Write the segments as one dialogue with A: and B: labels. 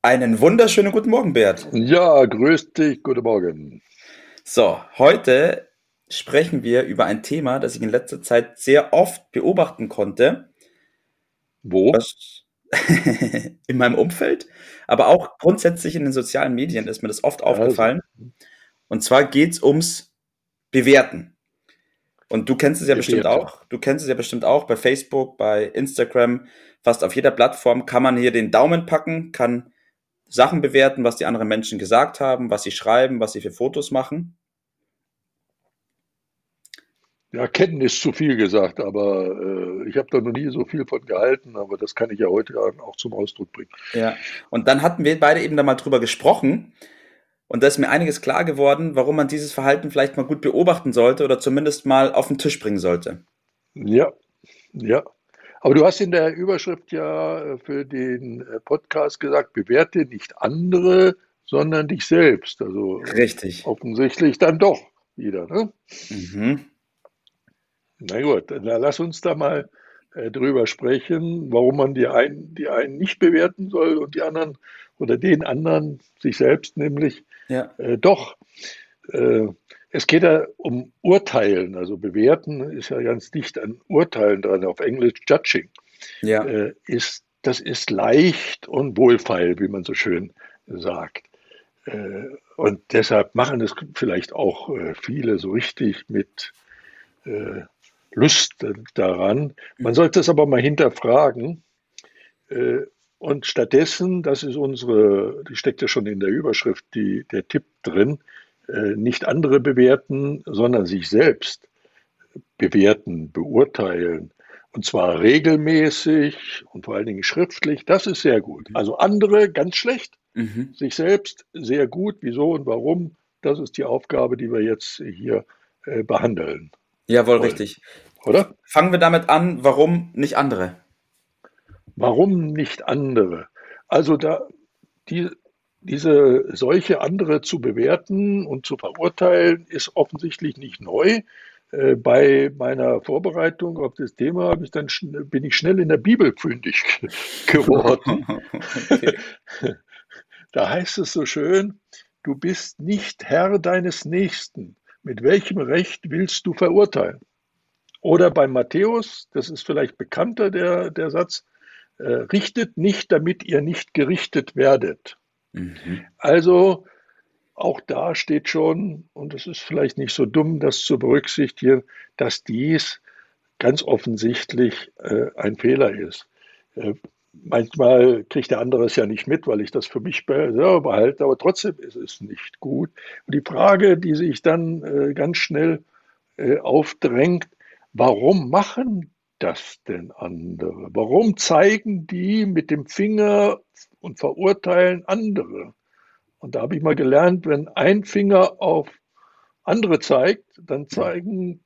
A: Einen wunderschönen guten Morgen, Bert.
B: Ja, grüß dich, guten Morgen.
A: So, heute sprechen wir über ein Thema, das ich in letzter Zeit sehr oft beobachten konnte.
B: Wo?
A: Was, in meinem Umfeld, aber auch grundsätzlich in den sozialen Medien ist mir das oft aufgefallen. Also. Und zwar geht es ums Bewerten. Und du kennst es ja Bewerten. bestimmt auch. Du kennst es ja bestimmt auch bei Facebook, bei Instagram, fast auf jeder Plattform kann man hier den Daumen packen, kann Sachen bewerten, was die anderen Menschen gesagt haben, was sie schreiben, was sie für Fotos machen.
B: Ja, kennen ist zu viel gesagt, aber äh, ich habe da noch nie so viel von gehalten, aber das kann ich ja heute auch zum Ausdruck bringen.
A: Ja, und dann hatten wir beide eben da mal drüber gesprochen und da ist mir einiges klar geworden, warum man dieses Verhalten vielleicht mal gut beobachten sollte oder zumindest mal auf den Tisch bringen sollte.
B: Ja, ja. Aber du hast in der Überschrift ja äh, für den äh, Podcast gesagt, bewerte nicht andere, sondern dich selbst. Also
A: Richtig.
B: offensichtlich dann doch wieder. Ne? Mhm. Na gut, dann lass uns da mal äh, drüber sprechen, warum man die einen, die einen nicht bewerten soll und die anderen oder den anderen, sich selbst nämlich, ja. äh, doch. Äh, es geht ja um Urteilen, also bewerten ist ja ganz dicht an Urteilen dran, auf Englisch judging. Ja. Äh, ist, das ist leicht und wohlfeil, wie man so schön sagt. Äh, und deshalb machen es vielleicht auch äh, viele so richtig mit äh, Lust daran. Man sollte es aber mal hinterfragen. Äh, und stattdessen, das ist unsere, die steckt ja schon in der Überschrift, die, der Tipp drin, nicht andere bewerten, sondern sich selbst bewerten, beurteilen. Und zwar regelmäßig und vor allen Dingen schriftlich. Das ist sehr gut. Also andere ganz schlecht, mhm. sich selbst sehr gut. Wieso und warum? Das ist die Aufgabe, die wir jetzt hier äh, behandeln.
A: Jawohl, wollen. richtig. Oder? Fangen wir damit an, warum nicht andere?
B: Warum nicht andere? Also da, die, diese solche andere zu bewerten und zu verurteilen, ist offensichtlich nicht neu. Äh, bei meiner Vorbereitung auf das Thema ich dann, bin ich schnell in der Bibel fündig geworden. Da heißt es so schön, du bist nicht Herr deines Nächsten. Mit welchem Recht willst du verurteilen? Oder bei Matthäus, das ist vielleicht bekannter, der, der Satz, äh, richtet nicht, damit ihr nicht gerichtet werdet. Mhm. Also auch da steht schon, und es ist vielleicht nicht so dumm, das zu berücksichtigen, dass dies ganz offensichtlich äh, ein Fehler ist. Äh, manchmal kriegt der andere es ja nicht mit, weil ich das für mich behalte, aber trotzdem ist es nicht gut. Und die Frage, die sich dann äh, ganz schnell äh, aufdrängt, warum machen das denn andere? Warum zeigen die mit dem Finger und verurteilen andere? Und da habe ich mal gelernt, wenn ein Finger auf andere zeigt, dann zeigen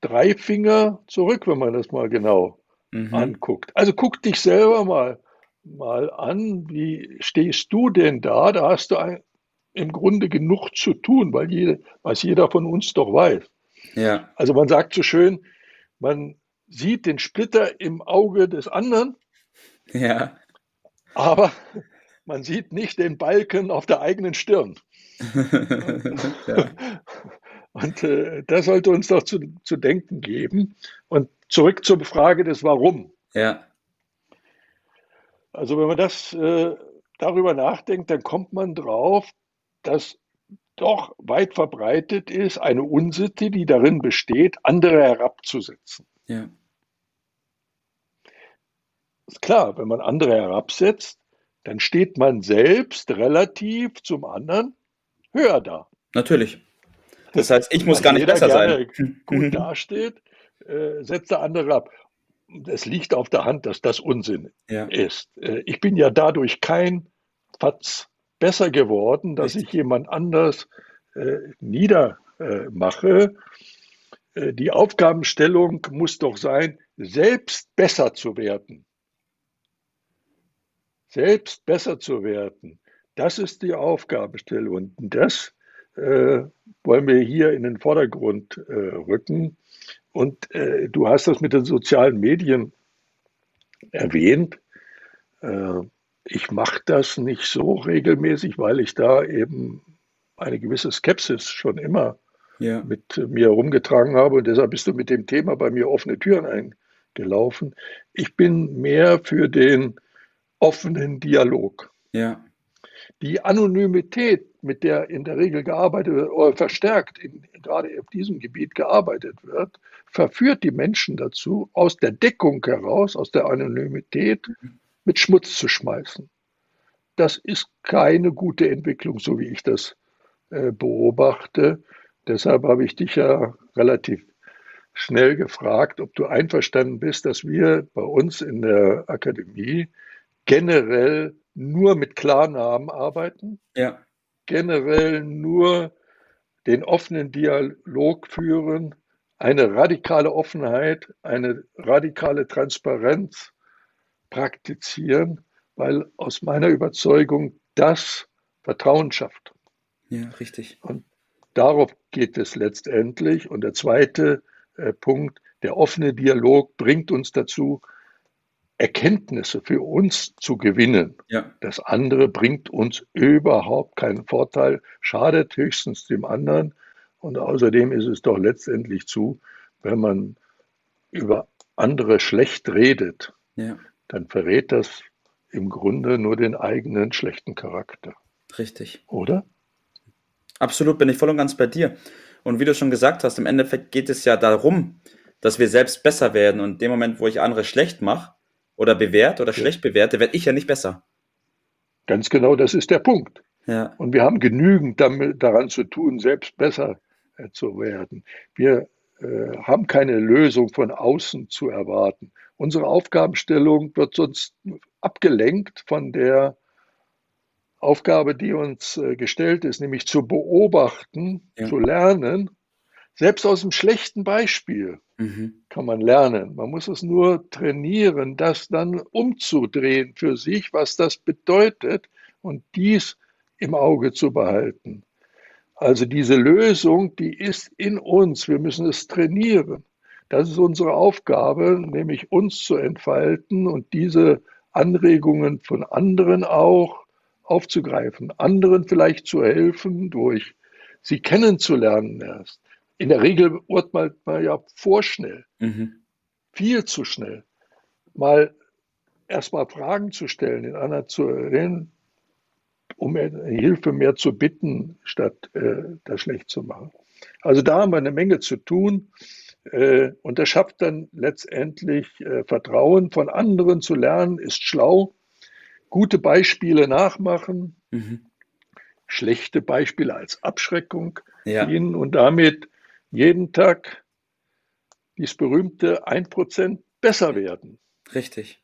B: drei Finger zurück, wenn man das mal genau mhm. anguckt. Also guck dich selber mal, mal an, wie stehst du denn da? Da hast du ein, im Grunde genug zu tun, weil jede, was jeder von uns doch weiß. Ja. Also man sagt so schön, man sieht den Splitter im Auge des anderen. Ja. Aber man sieht nicht den Balken auf der eigenen Stirn. ja. Und äh, das sollte uns doch zu, zu denken geben. Und zurück zur Frage des Warum. Ja. Also wenn man das äh, darüber nachdenkt, dann kommt man drauf, dass doch weit verbreitet ist eine Unsitte, die darin besteht, andere herabzusetzen. Ja. Ist klar, wenn man andere herabsetzt, dann steht man selbst relativ zum anderen höher da.
A: Natürlich. Das heißt, ich muss gar nicht besser sein.
B: Gut mhm. dasteht, äh, setzt der andere ab. Es liegt auf der Hand, dass das Unsinn ja. ist. Äh, ich bin ja dadurch kein fatz besser geworden, dass Richtig. ich jemand anders äh, niedermache. Äh, die Aufgabenstellung muss doch sein, selbst besser zu werden. Selbst besser zu werden. Das ist die Aufgabenstellung. Und das äh, wollen wir hier in den Vordergrund äh, rücken. Und äh, du hast das mit den sozialen Medien erwähnt. Äh, ich mache das nicht so regelmäßig, weil ich da eben eine gewisse Skepsis schon immer ja. mit mir herumgetragen habe. Und deshalb bist du mit dem Thema bei mir offene Türen eingelaufen. Ich bin mehr für den offenen Dialog. Ja. Die Anonymität, mit der in der Regel gearbeitet wird oder verstärkt in, gerade auf diesem Gebiet gearbeitet wird, verführt die Menschen dazu, aus der Deckung heraus, aus der Anonymität, mit Schmutz zu schmeißen. Das ist keine gute Entwicklung, so wie ich das äh, beobachte. Deshalb habe ich dich ja relativ schnell gefragt, ob du einverstanden bist, dass wir bei uns in der Akademie generell nur mit Klarnamen arbeiten, ja. generell nur den offenen Dialog führen, eine radikale Offenheit, eine radikale Transparenz praktizieren, weil aus meiner Überzeugung das Vertrauen schafft.
A: Ja, richtig.
B: Und darauf geht es letztendlich. Und der zweite äh, Punkt, der offene Dialog bringt uns dazu, Erkenntnisse für uns zu gewinnen. Ja. Das andere bringt uns überhaupt keinen Vorteil, schadet höchstens dem anderen. Und außerdem ist es doch letztendlich zu, wenn man über andere schlecht redet, ja. dann verrät das im Grunde nur den eigenen schlechten Charakter.
A: Richtig.
B: Oder?
A: Absolut, bin ich voll und ganz bei dir. Und wie du schon gesagt hast, im Endeffekt geht es ja darum, dass wir selbst besser werden. Und in dem Moment, wo ich andere schlecht mache, oder bewährt oder schlecht bewährte, werde ich ja nicht besser.
B: Ganz genau, das ist der Punkt. Ja. Und wir haben genügend damit, daran zu tun, selbst besser äh, zu werden. Wir äh, haben keine Lösung von außen zu erwarten. Unsere Aufgabenstellung wird sonst abgelenkt von der Aufgabe, die uns äh, gestellt ist, nämlich zu beobachten, ja. zu lernen selbst aus einem schlechten Beispiel mhm. kann man lernen. Man muss es nur trainieren, das dann umzudrehen für sich, was das bedeutet und dies im Auge zu behalten. Also diese Lösung, die ist in uns. Wir müssen es trainieren. Das ist unsere Aufgabe, nämlich uns zu entfalten und diese Anregungen von anderen auch aufzugreifen, anderen vielleicht zu helfen, durch sie kennenzulernen erst in der Regel urteilt man ja vorschnell, mhm. viel zu schnell. Mal erstmal Fragen zu stellen, in einer zu erinnern, um Hilfe mehr zu bitten, statt äh, das schlecht zu machen. Also da haben wir eine Menge zu tun. Äh, und das schafft dann letztendlich äh, Vertrauen von anderen zu lernen, ist schlau. Gute Beispiele nachmachen, mhm. schlechte Beispiele als Abschreckung ja. dienen und damit jeden Tag dieses berühmte 1% besser werden.
A: Richtig.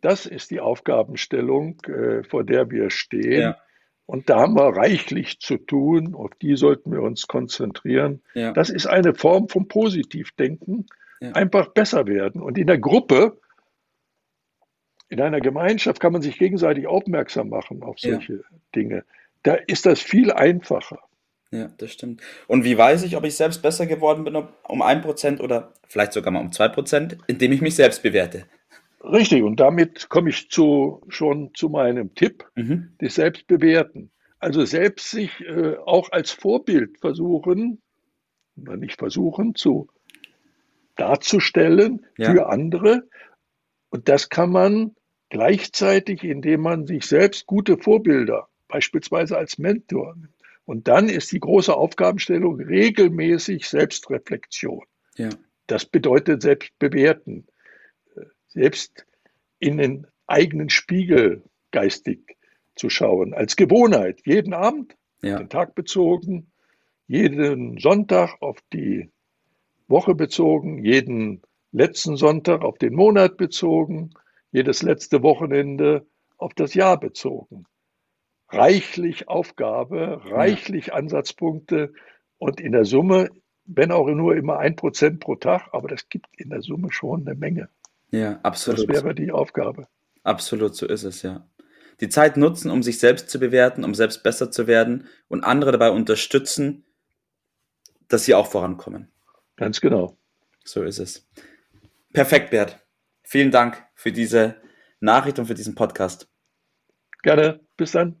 B: Das ist die Aufgabenstellung, äh, vor der wir stehen. Ja. Und da haben wir reichlich zu tun, auf die sollten wir uns konzentrieren. Ja. Das ist eine Form von Positivdenken, ja. einfach besser werden. Und in der Gruppe, in einer Gemeinschaft kann man sich gegenseitig aufmerksam machen auf solche Dinge. Da ist das viel einfacher.
A: Ja, das stimmt. Und wie weiß ich, ob ich selbst besser geworden bin um ein Prozent oder vielleicht sogar mal um zwei Prozent, indem ich mich selbst bewerte?
B: Richtig, und damit komme ich zu, schon zu meinem Tipp, mhm. das Selbstbewerten. Also selbst sich äh, auch als Vorbild versuchen, oder nicht versuchen, zu darzustellen ja. für andere. Und das kann man gleichzeitig, indem man sich selbst gute Vorbilder, beispielsweise als Mentor, und dann ist die große Aufgabenstellung regelmäßig Selbstreflexion. Ja. Das bedeutet Selbstbewerten, selbst in den eigenen Spiegel geistig zu schauen, als Gewohnheit, jeden Abend, ja. den Tag bezogen, jeden Sonntag auf die Woche bezogen, jeden letzten Sonntag auf den Monat bezogen, jedes letzte Wochenende auf das Jahr bezogen. Reichlich Aufgabe, reichlich ja. Ansatzpunkte und in der Summe, wenn auch nur immer ein Prozent pro Tag, aber das gibt in der Summe schon eine Menge.
A: Ja, absolut.
B: Das wäre die Aufgabe.
A: Absolut, so ist es, ja. Die Zeit nutzen, um sich selbst zu bewerten, um selbst besser zu werden und andere dabei unterstützen, dass sie auch vorankommen.
B: Ganz genau.
A: So ist es. Perfekt, Bert. Vielen Dank für diese Nachricht und für diesen Podcast.
B: Gerne. Bis dann.